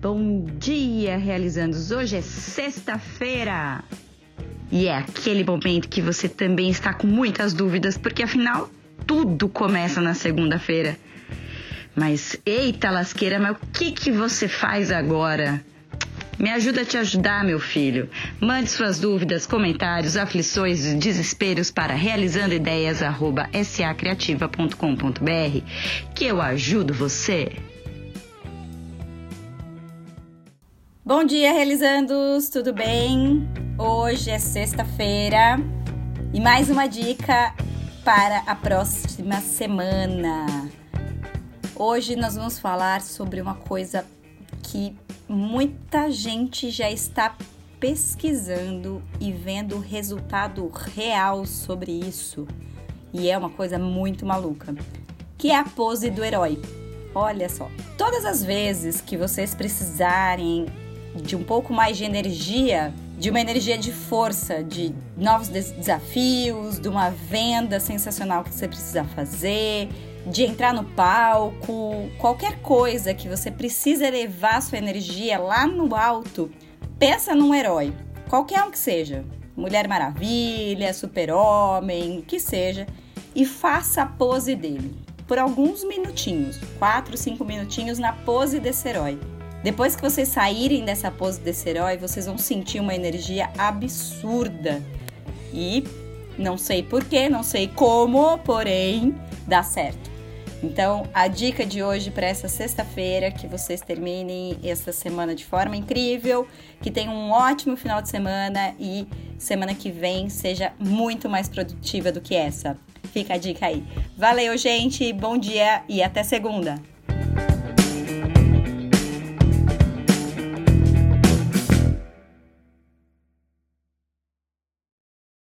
Bom dia, realizandos! Hoje é sexta-feira e é aquele momento que você também está com muitas dúvidas, porque afinal tudo começa na segunda-feira. Mas eita lasqueira, mas o que, que você faz agora? Me ajuda a te ajudar, meu filho. Mande suas dúvidas, comentários, aflições e desesperos para realizandoideias@sacreativa.com.br que eu ajudo você. Bom dia, realizandos, tudo bem? Hoje é sexta-feira e mais uma dica para a próxima semana. Hoje nós vamos falar sobre uma coisa que muita gente já está pesquisando e vendo o resultado real sobre isso. E é uma coisa muito maluca, que é a pose do herói. Olha só, todas as vezes que vocês precisarem de um pouco mais de energia, de uma energia de força, de novos desafios, de uma venda sensacional que você precisa fazer, de entrar no palco, qualquer coisa que você precisa elevar sua energia lá no alto, pensa num herói, qualquer um que seja, Mulher Maravilha, Super-Homem, que seja, e faça a pose dele por alguns minutinhos, 4, 5 minutinhos na pose desse herói. Depois que vocês saírem dessa pose desse herói, vocês vão sentir uma energia absurda. E não sei porquê, não sei como, porém dá certo. Então, a dica de hoje para essa sexta-feira, que vocês terminem essa semana de forma incrível, que tenham um ótimo final de semana e semana que vem seja muito mais produtiva do que essa. Fica a dica aí. Valeu, gente, bom dia e até segunda!